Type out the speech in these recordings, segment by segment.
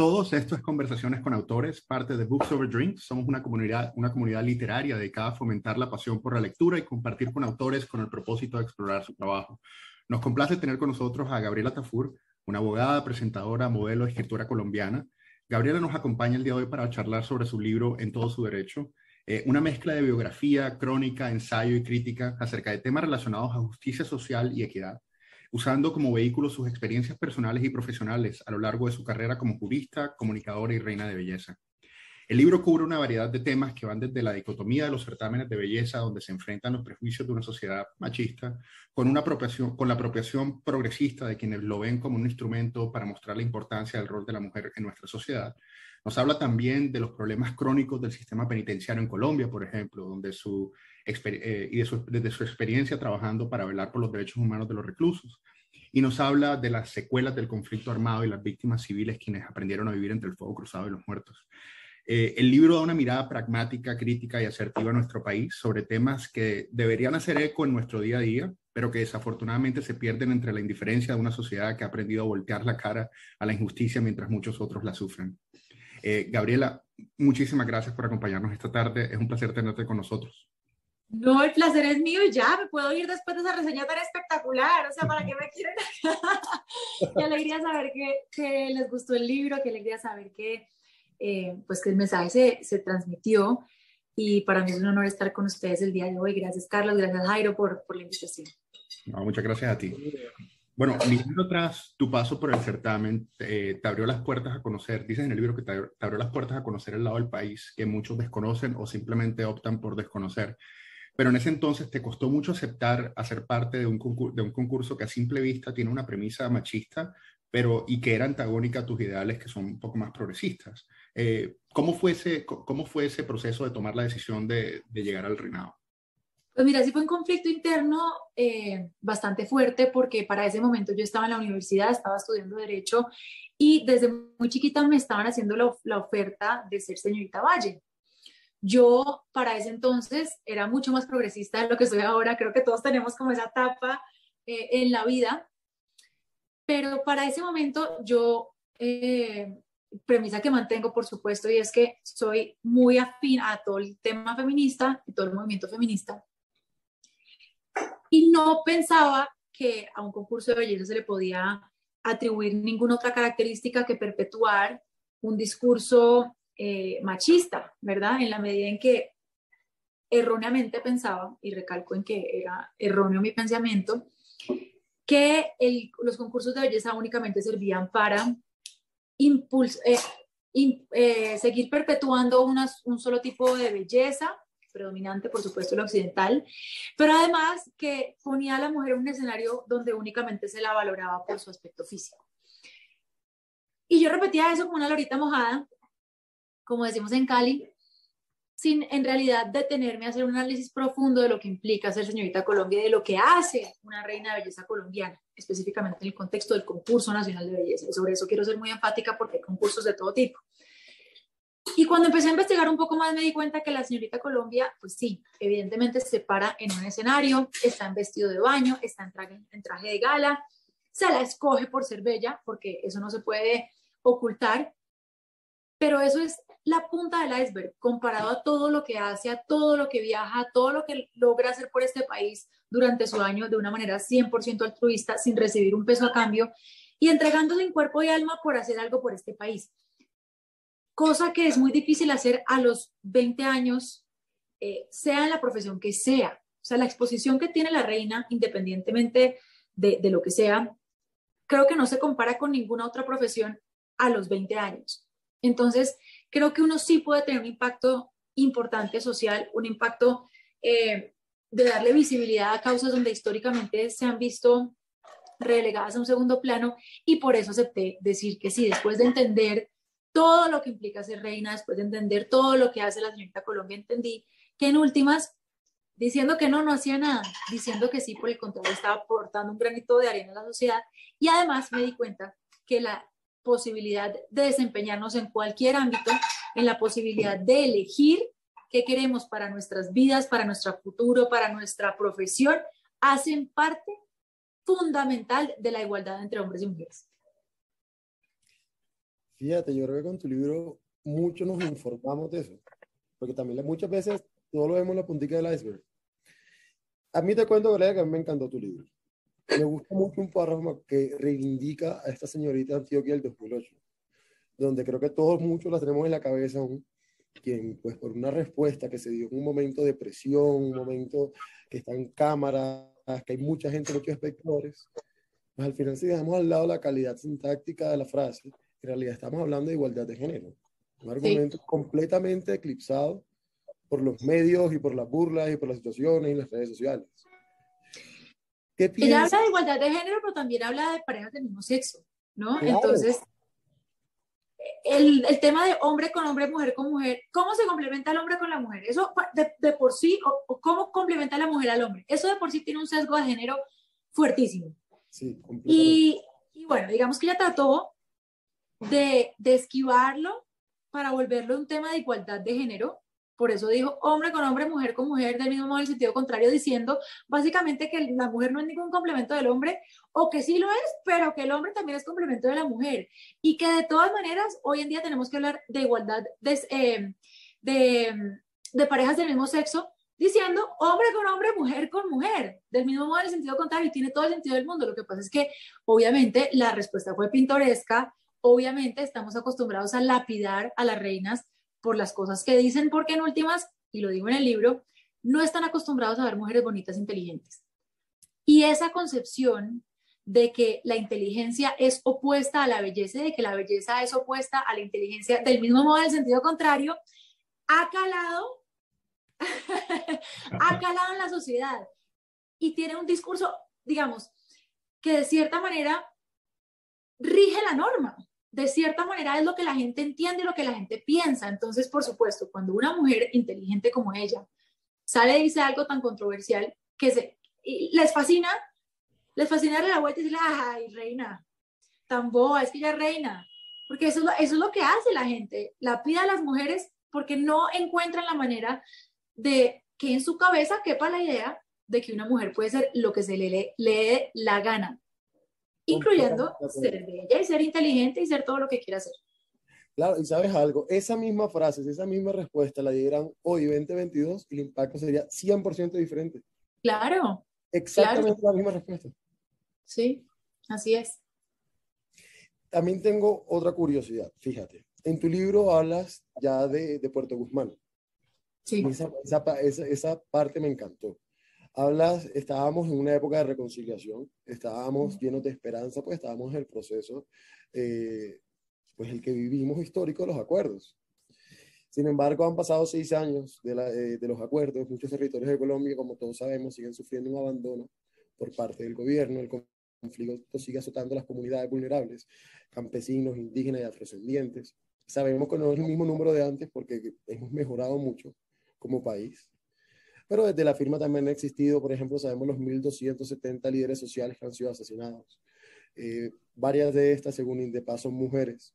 todos, esto es Conversaciones con Autores, parte de Books Over Drinks. Somos una comunidad, una comunidad literaria dedicada a fomentar la pasión por la lectura y compartir con autores con el propósito de explorar su trabajo. Nos complace tener con nosotros a Gabriela Tafur, una abogada, presentadora, modelo de escritura colombiana. Gabriela nos acompaña el día de hoy para charlar sobre su libro En todo su derecho, eh, una mezcla de biografía, crónica, ensayo y crítica acerca de temas relacionados a justicia social y equidad usando como vehículo sus experiencias personales y profesionales a lo largo de su carrera como jurista, comunicadora y reina de belleza. El libro cubre una variedad de temas que van desde la dicotomía de los certámenes de belleza, donde se enfrentan los prejuicios de una sociedad machista, con, la apropiación progresista de quienes lo ven como un instrumento para mostrar la importancia del rol de la mujer en nuestra sociedad. Nos habla también de los problemas crónicos del sistema penitenciario en Colombia, por ejemplo, donde su eh, y desde su experiencia trabajando para velar por los derechos humanos de los reclusos. Y nos habla de las secuelas del conflicto armado y las víctimas civiles quienes aprendieron a vivir entre el fuego cruzado y los muertos. Eh, el libro da una mirada pragmática, crítica y asertiva a nuestro país sobre temas que deberían hacer eco en nuestro día a día, pero que desafortunadamente se pierden entre la indiferencia de una sociedad que ha aprendido a voltear la cara a la injusticia mientras muchos otros la sufren. Eh, Gabriela, muchísimas gracias por acompañarnos esta tarde. Es un placer tenerte con nosotros. No, el placer es mío y ya me puedo ir después de esa reseña tan espectacular. O sea, ¿para qué me quieren? qué alegría saber que, que, les gustó el libro, qué alegría saber que, eh, pues que el mensaje se, se, transmitió. Y para mí es un honor estar con ustedes el día de hoy. Gracias, Carlos. Gracias, Jairo, por, por la invitación. muchas gracias a ti. Bueno, mirando atrás, tu paso por el certamen te abrió las puertas a conocer, dices en el libro que te abrió las puertas a conocer el lado del país que muchos desconocen o simplemente optan por desconocer pero en ese entonces te costó mucho aceptar hacer parte de un, concurso, de un concurso que a simple vista tiene una premisa machista, pero y que era antagónica a tus ideales que son un poco más progresistas. Eh, ¿cómo, fue ese, ¿Cómo fue ese proceso de tomar la decisión de, de llegar al reinado? Pues mira, sí fue un conflicto interno eh, bastante fuerte porque para ese momento yo estaba en la universidad, estaba estudiando derecho y desde muy chiquita me estaban haciendo la, la oferta de ser señorita Valle. Yo para ese entonces era mucho más progresista de lo que soy ahora, creo que todos tenemos como esa etapa eh, en la vida, pero para ese momento yo, eh, premisa que mantengo por supuesto, y es que soy muy afín a todo el tema feminista y todo el movimiento feminista, y no pensaba que a un concurso de belleza se le podía atribuir ninguna otra característica que perpetuar un discurso eh, machista, ¿verdad? En la medida en que erróneamente pensaba, y recalco en que era erróneo mi pensamiento, que los concursos de belleza únicamente servían para eh, eh, seguir perpetuando un solo tipo de belleza, predominante, por supuesto, el occidental, pero además que ponía a la mujer en un escenario donde únicamente se la valoraba por su aspecto físico. Y yo repetía eso como una lorita mojada como decimos en Cali, sin en realidad detenerme a hacer un análisis profundo de lo que implica ser señorita Colombia y de lo que hace una reina de belleza colombiana, específicamente en el contexto del concurso nacional de belleza. Y sobre eso quiero ser muy enfática porque hay concursos de todo tipo. Y cuando empecé a investigar un poco más me di cuenta que la señorita Colombia, pues sí, evidentemente se para en un escenario, está en vestido de baño, está en traje, en traje de gala, se la escoge por ser bella, porque eso no se puede ocultar, pero eso es la punta del iceberg comparado a todo lo que hace, a todo lo que viaja, a todo lo que logra hacer por este país durante su año de una manera 100% altruista, sin recibir un peso a cambio y entregándose en cuerpo y alma por hacer algo por este país. Cosa que es muy difícil hacer a los 20 años, eh, sea en la profesión que sea. O sea, la exposición que tiene la reina, independientemente de, de lo que sea, creo que no se compara con ninguna otra profesión a los 20 años. Entonces, creo que uno sí puede tener un impacto importante social, un impacto eh, de darle visibilidad a causas donde históricamente se han visto relegadas a un segundo plano y por eso acepté decir que sí, después de entender todo lo que implica ser reina, después de entender todo lo que hace la señorita Colombia, entendí que en últimas, diciendo que no, no hacía nada, diciendo que sí, por el contrario, estaba aportando un granito de arena a la sociedad y además me di cuenta que la posibilidad de desempeñarnos en cualquier ámbito, en la posibilidad de elegir qué queremos para nuestras vidas, para nuestro futuro, para nuestra profesión, hacen parte fundamental de la igualdad entre hombres y mujeres. Fíjate, yo creo que con tu libro mucho nos informamos de eso, porque también muchas veces todo lo vemos en la puntita del iceberg. A mí te cuento, Gloria, que a mí me encantó tu libro. Me gusta mucho un párrafo que reivindica a esta señorita Antioquia del 2008, donde creo que todos muchos la tenemos en la cabeza aún, quien pues por una respuesta que se dio en un momento de presión, un momento que está en cámara, que hay mucha gente, muchos espectadores, pues al final si dejamos al lado la calidad sintáctica de la frase, en realidad estamos hablando de igualdad de género. Un argumento completamente eclipsado por los medios y por las burlas y por las situaciones y las redes sociales. Ella habla de igualdad de género, pero también habla de parejas del mismo sexo, ¿no? Entonces, el, el, tema de hombre con hombre, mujer con mujer, ¿cómo se complementa el hombre con la mujer? Eso de, de por sí, o, cómo complementa la mujer al hombre, eso de por sí tiene un sesgo de género fuertísimo. Sí, y, y, bueno, digamos que ella trató de, de esquivarlo para volverlo un tema de igualdad de género, por eso dijo hombre con hombre, mujer con mujer, del mismo modo en el sentido contrario, diciendo básicamente que la mujer no es ningún complemento del hombre, o que sí lo es, pero que el hombre también es complemento de la mujer. Y que de todas maneras, hoy en día tenemos que hablar de igualdad de, eh, de, de parejas del mismo sexo, diciendo hombre con hombre, mujer con mujer, del mismo modo en el sentido contrario, y tiene todo el sentido del mundo. Lo que pasa es que, obviamente, la respuesta fue pintoresca, obviamente estamos acostumbrados a lapidar a las reinas por las cosas que dicen, porque en últimas, y lo digo en el libro, no están acostumbrados a ver mujeres bonitas e inteligentes. Y esa concepción de que la inteligencia es opuesta a la belleza de que la belleza es opuesta a la inteligencia, del mismo modo, en sentido contrario, ha calado, ha calado en la sociedad y tiene un discurso, digamos, que de cierta manera rige la norma de cierta manera es lo que la gente entiende y lo que la gente piensa. Entonces, por supuesto, cuando una mujer inteligente como ella sale y dice algo tan controversial que se, les fascina, les fascina darle la vuelta y decirle, ay, reina, tan boba, es que ella reina. Porque eso es, lo, que hace la gente, la pide a las mujeres porque no encuentran la manera de que en su cabeza quepa la idea de que una mujer puede ser lo que se le lee, lee la gana incluyendo ser bella y ser inteligente y ser todo lo que quiera ser. Claro, y sabes algo, esa misma frase, esa misma respuesta la dieran hoy 2022 y el impacto sería 100% diferente. Claro. Exactamente la misma respuesta. Sí, así es. También tengo otra curiosidad, fíjate. En tu libro hablas ya de, de Puerto Guzmán. Sí. Esa, esa, esa parte me encantó hablas, estábamos en una época de reconciliación, estábamos llenos de esperanza, pues estábamos en el proceso, eh, pues el que vivimos histórico de los acuerdos. Sin embargo, han pasado seis años de, eh, de, los acuerdos, muchos territorios de Colombia, como todos sabemos, siguen sufriendo un abandono por parte del gobierno, el conflicto sigue azotando a las comunidades vulnerables, campesinos, indígenas y afrodescendientes. Sabemos que no es el mismo número de antes porque hemos mejorado mucho como país, pero desde la firma también ha existido, por ejemplo, sabemos los 1.270 líderes sociales que han sido asesinados. Eh, varias de estas, según Indepaz, son mujeres.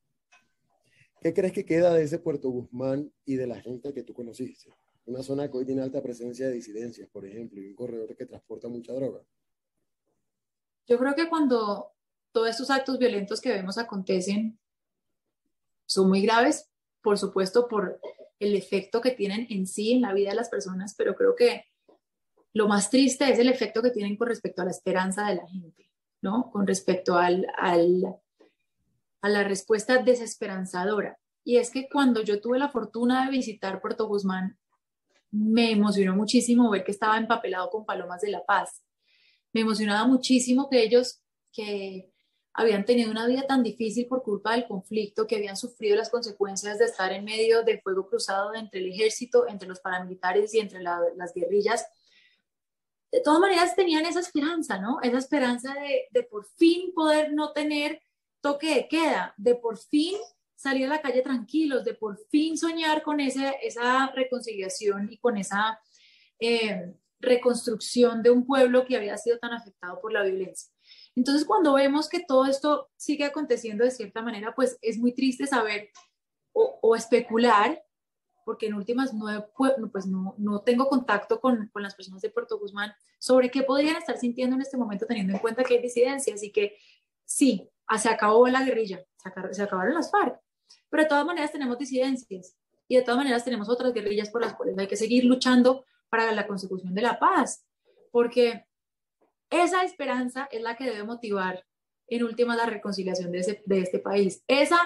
¿Qué crees que queda de ese Puerto Guzmán y de la gente que tú conociste? Una zona que hoy tiene alta presencia de disidencias, por ejemplo, y un corredor que transporta mucha droga. Yo creo que cuando todos estos actos violentos que vemos acontecen son muy graves, por supuesto, por el efecto que tienen en sí en la vida de las personas, pero creo que lo más triste es el efecto que tienen con respecto a la esperanza de la gente, ¿no? Con respecto al, al, a la respuesta desesperanzadora. Y es que cuando yo tuve la fortuna de visitar Puerto Guzmán, me emocionó muchísimo ver que estaba empapelado con palomas de la paz. Me emocionaba muchísimo que ellos, que habían tenido una vida tan difícil por culpa del conflicto, que habían sufrido las consecuencias de estar en medio de fuego cruzado entre el ejército, entre los paramilitares y entre las guerrillas. De todas maneras tenían esa esperanza, ¿no? Esa esperanza de, de por fin poder no tener toque de queda, de por fin salir a la calle tranquilos, de por fin soñar con ese, esa reconciliación y con esa eh, reconstrucción de un pueblo que había sido tan afectado por la violencia. Entonces, cuando vemos que todo esto sigue aconteciendo de cierta manera, pues es muy triste saber o, especular, porque en últimas no, pues no, no tengo contacto con, con, las personas de Puerto Guzmán, sobre qué podrían estar sintiendo en este momento, teniendo en cuenta que hay disidencias y que sí, ah, se acabó la guerrilla, se, acabaron las FARC, Pero de todas maneras tenemos disidencias y de todas maneras tenemos otras guerrillas por las cuales hay que seguir luchando para la consecución de la paz, porque esa esperanza es la que debe motivar en última la reconciliación de, de este país. Esa,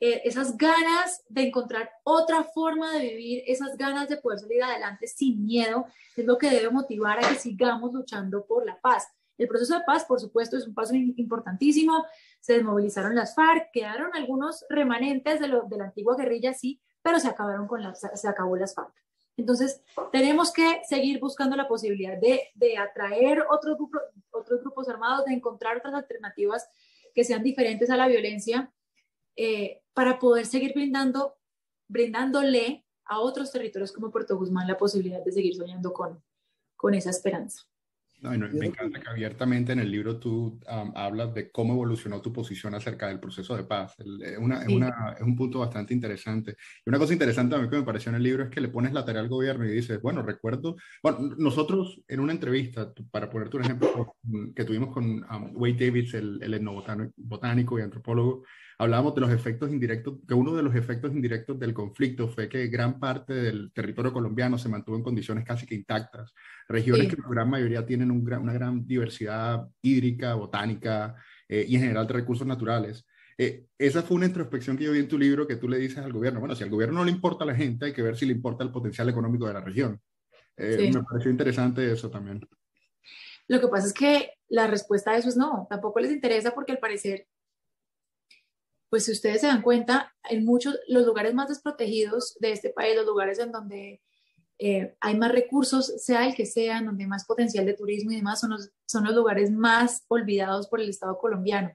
eh, esas ganas de encontrar otra forma de vivir, esas ganas de poder salir adelante sin miedo, es lo que debe motivar a que sigamos luchando por la paz. El proceso de paz, por supuesto, es un paso importantísimo. Se desmovilizaron las FARC, quedaron algunos remanentes de, lo, de la antigua guerrilla, sí, pero se acabaron con las, se acabó las FARC. Entonces, tenemos que seguir buscando la posibilidad de, de atraer otros, grupo, otros grupos armados, de encontrar otras alternativas que sean diferentes a la violencia, eh, para poder seguir brindando, brindándole a otros territorios como Puerto Guzmán la posibilidad de seguir soñando con, con esa esperanza. No, me encanta que abiertamente en el libro tú hablas de cómo evolucionó tu posición acerca del proceso de paz. es, una, es, un punto bastante interesante. Y una cosa interesante a mí que me pareció en el libro es que le pones la tarea al gobierno y dices, bueno, recuerdo, bueno, nosotros en una entrevista, para ponerte un ejemplo, que tuvimos con Wade Davis, el, el etnobotánico y antropólogo, hablábamos de los efectos indirectos, que uno de los efectos indirectos del conflicto fue que gran parte del territorio colombiano se mantuvo en condiciones casi que intactas. Regiones que en gran mayoría tienen una gran diversidad hídrica, botánica eh, y en general de recursos naturales. Eh, esa fue una introspección que yo vi en tu libro que tú le dices al gobierno, bueno, si al gobierno no le importa a la gente, hay que ver si le importa el potencial económico de la región. Eh, me pareció interesante eso también. Lo que pasa es que la respuesta a eso es no, tampoco les interesa porque al parecer pues si ustedes se dan cuenta, en muchos, los lugares más desprotegidos de este país, los lugares en donde eh, hay más recursos, sea el que sea, donde hay más potencial de turismo y demás, son los, son los lugares más olvidados por el Estado colombiano.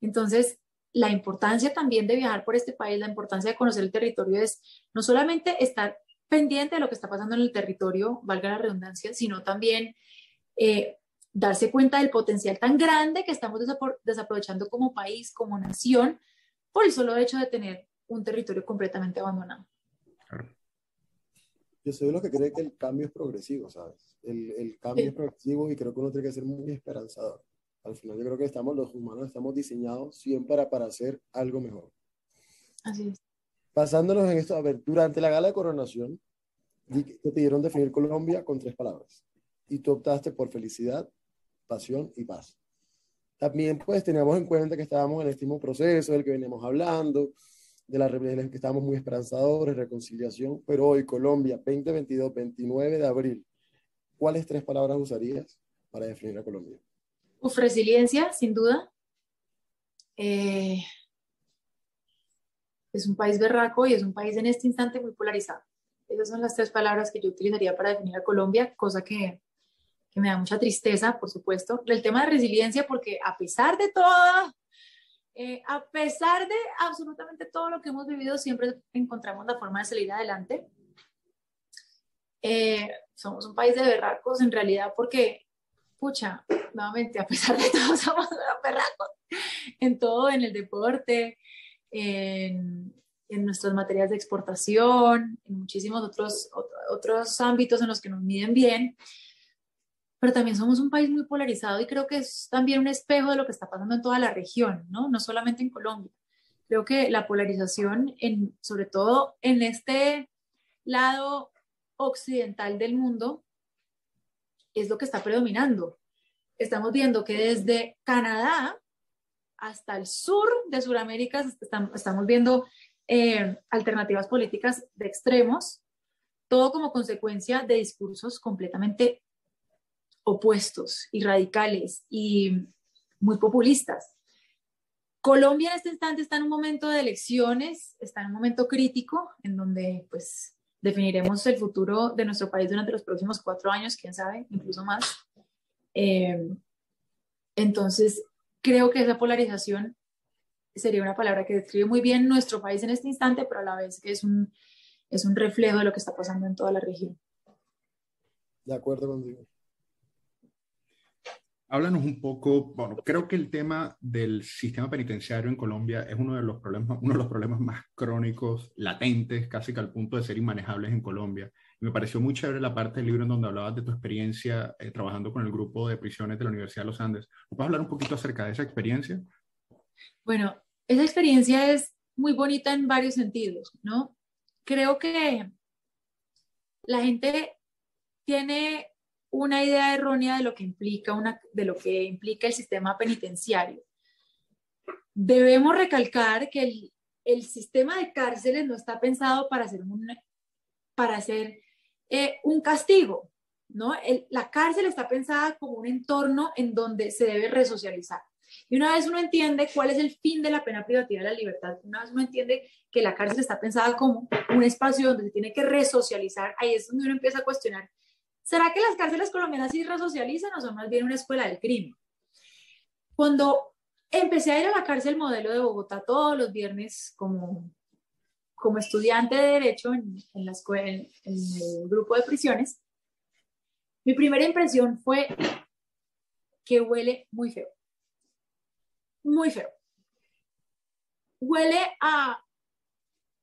Entonces, la importancia también de viajar por este país, la importancia de conocer el territorio es no solamente estar pendiente de lo que está pasando en el territorio, valga la redundancia, sino también eh, darse cuenta del potencial tan grande que estamos desaprovechando como país, como nación, por el solo hecho de tener un territorio completamente abandonado. Yo soy los que cree que el cambio es progresivo, ¿sabes? El, el cambio es progresivo y creo que uno tiene que ser muy esperanzador. Al final yo creo que estamos, los humanos estamos diseñados siempre para, para hacer algo mejor. Así es. Pasándonos en esto, a ver, durante la gala de coronación, te pidieron definir Colombia con tres palabras. Y tú optaste por felicidad, pasión y paz. También pues teníamos en cuenta que estábamos en este mismo proceso del que veníamos hablando, de la que estábamos muy esperanzadores, reconciliación, pero hoy Colombia, 2022, 29 de abril, ¿cuáles tres palabras usarías para definir a Colombia? Uf, resiliencia, sin duda. Eh, es un país berraco y es un país en este instante muy polarizado. Esas son las tres palabras que yo utilizaría para definir a Colombia, cosa que que me da mucha tristeza, por supuesto. El tema de resiliencia, porque a pesar de todo, eh, a pesar de absolutamente todo lo que hemos vivido, siempre encontramos la forma de salir adelante. Eh, somos un país de berracos en realidad porque, pucha, nuevamente, a pesar de todo, somos berracos en todo, en el deporte, en, en nuestras materias de exportación, en muchísimos otros, otros ámbitos en los que nos miden bien pero también somos un país muy polarizado y creo que es también un espejo de lo que está pasando en toda la región, ¿no? No solamente en Colombia. Creo que la polarización, sobre todo en este lado occidental del mundo, es lo que está predominando. Estamos viendo que desde Canadá hasta el sur de Sudamérica estamos viendo eh, alternativas políticas de extremos, todo como consecuencia de discursos completamente opuestos y radicales y muy populistas. Colombia en este instante está en un momento de elecciones, está en un momento crítico en donde pues definiremos el futuro de nuestro país durante los próximos cuatro años, quién sabe, incluso más. Eh, entonces, creo que esa polarización sería una palabra que describe muy bien nuestro país en este instante, pero a la vez que es un, es un reflejo de lo que está pasando en toda la región. De acuerdo contigo. Háblanos un poco, bueno, creo que el tema del sistema penitenciario en Colombia es uno de los problemas, uno de los problemas más crónicos, latentes, casi que al punto de ser inmanejables en Colombia. Y me pareció muy chévere la parte del libro en donde hablabas de tu experiencia eh, trabajando con el grupo de prisiones de la Universidad de los Andes. ¿Puedes hablar un poquito acerca de esa experiencia? Bueno, esa experiencia es muy bonita en varios sentidos, ¿no? Creo que la gente tiene una idea errónea de lo que implica, una, de lo que implica el sistema penitenciario. Debemos recalcar que el, el sistema de cárceles no está pensado para hacer un, para hacer, eh, un castigo, ¿no? la cárcel está pensada como un entorno en donde se debe resocializar. Y una vez uno entiende cuál es el fin de la pena privativa de la libertad, una vez uno entiende que la cárcel está pensada como un espacio donde se tiene que resocializar, ahí es donde uno empieza a cuestionar, ¿será que las cárceles colombianas sí resocializan o son más bien una escuela del crimen? Cuando empecé a ir a la cárcel modelo de Bogotá todos los viernes como, como estudiante de Derecho en, en la escuela, en el grupo de prisiones, mi primera impresión fue que huele muy feo. Muy feo. Huele a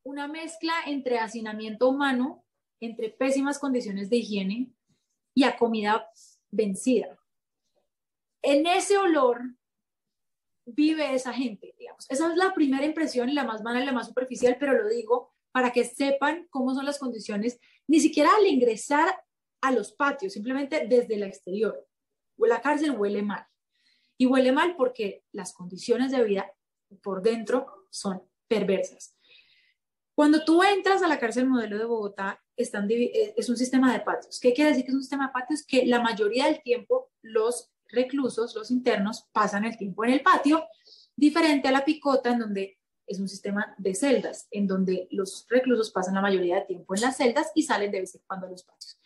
una mezcla entre hacinamiento humano, entre pésimas condiciones de higiene y a comida vencida. En ese olor vive esa gente, digamos. Esa es la primera impresión y la más mala y la más superficial, pero lo digo para que sepan cómo son las condiciones, ni siquiera al ingresar a los patios, simplemente desde el exterior. La cárcel huele mal. Y huele mal porque las condiciones de vida por dentro son perversas. Cuando tú entras a la cárcel modelo de Bogotá, eh, es un sistema de patios. ¿Qué quiere decir que es un sistema de patios? Que la mayoría del tiempo los reclusos, los internos, pasan el tiempo en el patio, diferente a la picota, en donde es un sistema de celdas, en donde los reclusos pasan la mayoría del tiempo en las celdas y salen de vez en cuando a los patios.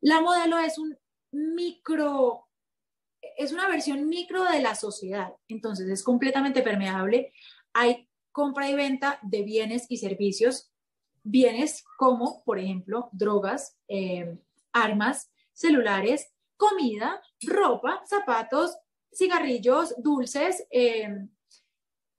La modelo es un micro, es una versión micro de la sociedad, entonces es completamente permeable. Hay compra y venta de bienes y servicios, bienes como, por ejemplo, drogas, eh, armas, celulares, comida, ropa, zapatos, cigarrillos, dulces. Eh,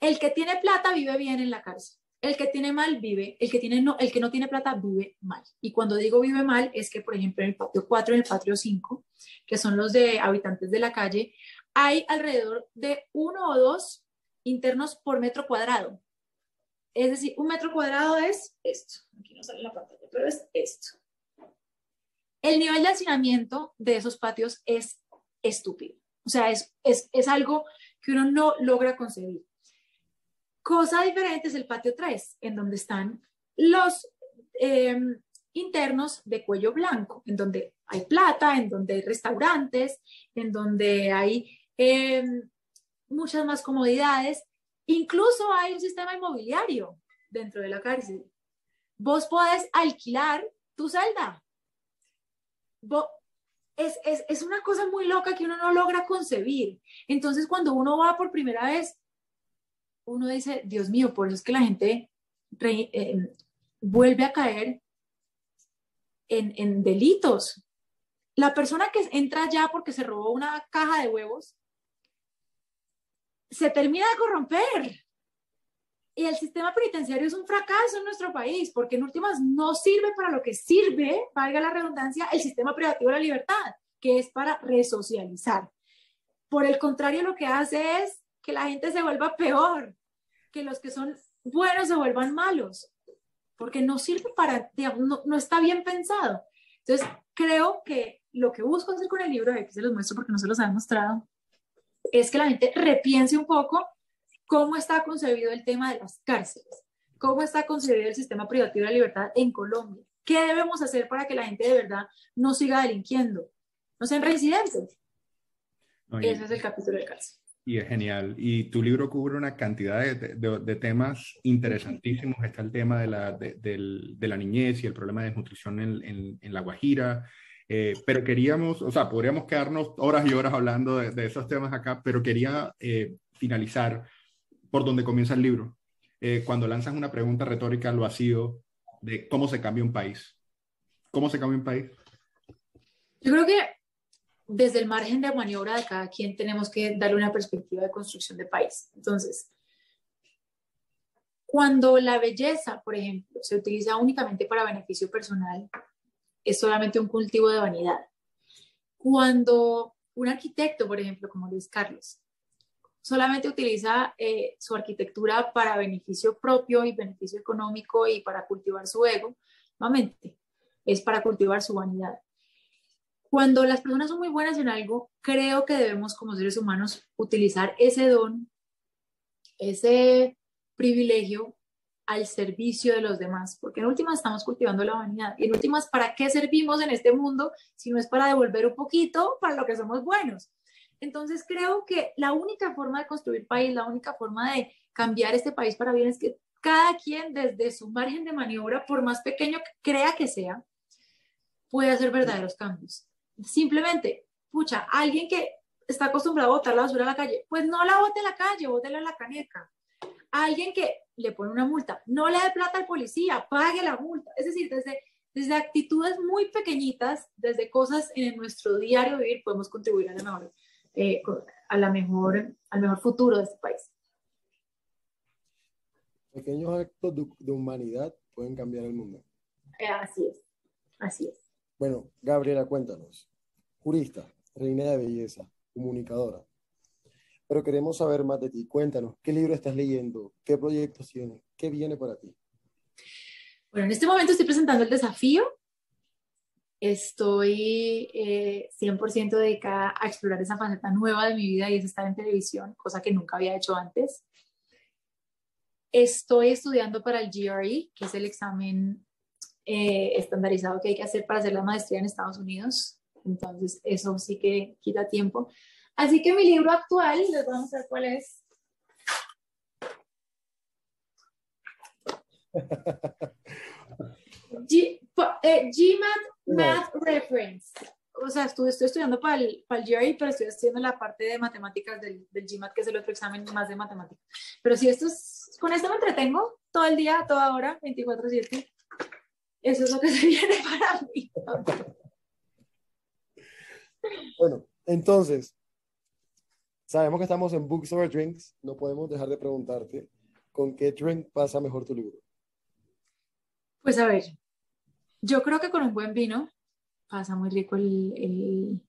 el que tiene plata vive bien en la cárcel. El que tiene mal vive, el que, tiene no, el que no tiene plata vive mal. Y cuando digo vive mal es que, por ejemplo, en el patio 4 y el patio 5, que son los de habitantes de la calle, hay alrededor de uno o dos internos por metro cuadrado. Es decir, un metro cuadrado es esto. Aquí no sale la pantalla, pero es esto. El nivel de hacinamiento de esos patios es estúpido. O sea, es, es, es algo que uno no logra concebir. Cosa diferente es el patio 3, en donde están los em, internos de cuello blanco, en donde hay plata, en donde hay restaurantes, en donde hay em, muchas más comodidades. Incluso hay un sistema inmobiliario dentro de la cárcel. Vos podés alquilar tu celda. es, es, es, una cosa muy loca que uno no logra concebir. Entonces, cuando uno va por primera vez uno dice, Dios mío, por eso es que la gente eh, vuelve a caer en, delitos. La persona que entra ya porque se robó una caja de huevos, se termina de corromper. Y el sistema penitenciario es un fracaso en nuestro país, porque en últimas no sirve para lo que sirve, valga la redundancia, el sistema privativo de la libertad, que es para resocializar. Por el contrario, lo que hace es que la gente se vuelva peor, que los que son buenos se vuelvan malos, porque no sirve para, digamos, no, está bien pensado. Entonces, creo que lo que busco hacer con el libro, de que se los muestro porque no se los han mostrado, es que la gente repiense un poco cómo está concebido el tema de las cárceles, cómo está concebido el sistema privativo de la libertad en Colombia. ¿Qué debemos hacer para que la gente de verdad no siga delinquiendo? No sean reincidentes. Ese es el capítulo de cárcel y es genial. Y tu libro cubre una cantidad de, de, temas interesantísimos. Está el tema de la, de, la, niñez y el problema de desnutrición en, en, La Guajira. Eh, pero queríamos, o sea, podríamos quedarnos horas y horas hablando de, esos temas acá, pero quería eh, finalizar por donde comienza el libro. Eh, cuando lanzas una pregunta retórica al vacío de cómo se cambia un país. ¿Cómo se cambia un país? Yo creo que desde el margen de maniobra de cada quien tenemos que darle una perspectiva de construcción de país. Entonces, cuando la belleza, por ejemplo, se utiliza únicamente para beneficio personal, es solamente un cultivo de vanidad. Cuando un arquitecto, por ejemplo, como Luis Carlos, solamente utiliza eh, su arquitectura para beneficio propio y beneficio económico y para cultivar su ego, nuevamente, es para cultivar su vanidad. Cuando las personas son muy buenas en algo, creo que debemos como seres humanos utilizar ese don, ese privilegio al servicio de los demás, porque en últimas estamos cultivando la vanidad. Y en últimas, ¿para qué servimos en este mundo si no es para devolver un poquito para lo que somos buenos? Entonces creo que la única forma de construir país, la única forma de cambiar este país para bien es que cada quien desde su margen de maniobra, por más pequeño que crea que sea, puede hacer verdaderos cambios. Simplemente, pucha, alguien que está acostumbrado a botar la basura a la calle, pues no la bote a la calle, bótela a la caneca. Alguien que le pone una multa, no le dé plata al policía, pague la multa. Es decir, desde, desde actitudes muy pequeñitas, desde cosas en nuestro diario vivir, podemos contribuir a la mejor, eh, a la mejor, al mejor futuro de este país. Pequeños actos de, humanidad pueden cambiar el mundo. Eh, así es, así es. Bueno, Gabriela, cuéntanos. Jurista, reina de belleza, comunicadora, pero queremos saber más de ti. Cuéntanos, ¿qué libro estás leyendo? ¿Qué proyectos tienes? ¿Qué viene para ti? Bueno, en este momento estoy presentando el desafío. Estoy 100% eh, dedicada a explorar esa faceta nueva de mi vida y es estar en televisión, cosa que nunca había hecho antes. Estoy estudiando para el GRE, que es el examen eh, estandarizado que hay que hacer para hacer la maestría en Estados Unidos. Entonces, eso sí que quita tiempo. Así que mi libro actual, les vamos a ver cuál es. G, eh, GMAT Math Reference. O sea, estoy, estoy estudiando para el, para el GRE, pero estoy haciendo la parte de matemáticas del, del, GMAT, que es el otro examen más de matemáticas. Pero si esto es, con esto me entretengo todo el día, toda hora, 24/7. Eso es lo que se viene para mí. Bueno, entonces, Sabemos que estamos en Books Over Drinks. No podemos dejar de preguntarte, ¿con qué drink pasa mejor tu libro? Pues a ver, yo creo que con un buen vino pasa muy rico el,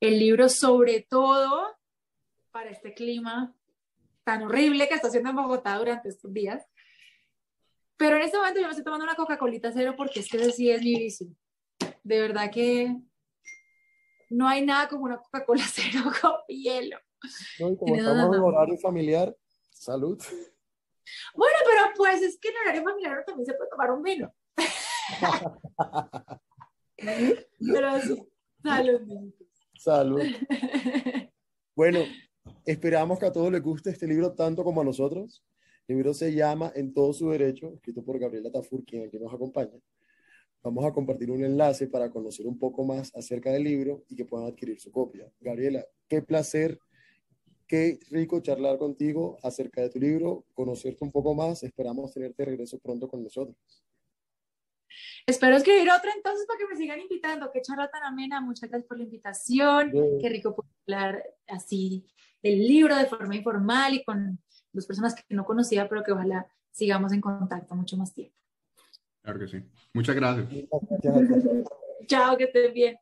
el, libro, sobre todo para este clima tan horrible que está haciendo en Bogotá durante estos días. Pero en este momento yo me estoy tomando una Coca-Colita cero porque es que ese sí es mi vicio. De verdad que no hay nada como una Coca-Cola cero con hielo. No, como estamos en horario familiar, salud. Bueno, pero pues es que en horario familiar también se puede tomar un vino. pero sí, salud. Salud. Bueno, esperamos que a todos les guste este libro tanto como a nosotros. El libro se llama En todo su derecho, escrito por Gabriela Tafur, quien aquí nos acompaña. Vamos a compartir un enlace para conocer un poco más acerca del libro y que puedan adquirir su copia. Gabriela, qué placer Qué rico charlar contigo acerca de tu libro, conocerte un poco más. Esperamos tenerte de regreso pronto con nosotros. Espero escribir otra entonces para que me sigan invitando. Qué charla tan amena. Muchas gracias por la invitación. Qué rico poder hablar así del libro de forma informal y con dos personas que no conocía, pero que ojalá sigamos en contacto mucho más tiempo. Claro que sí. Muchas gracias. Chao, que estés bien.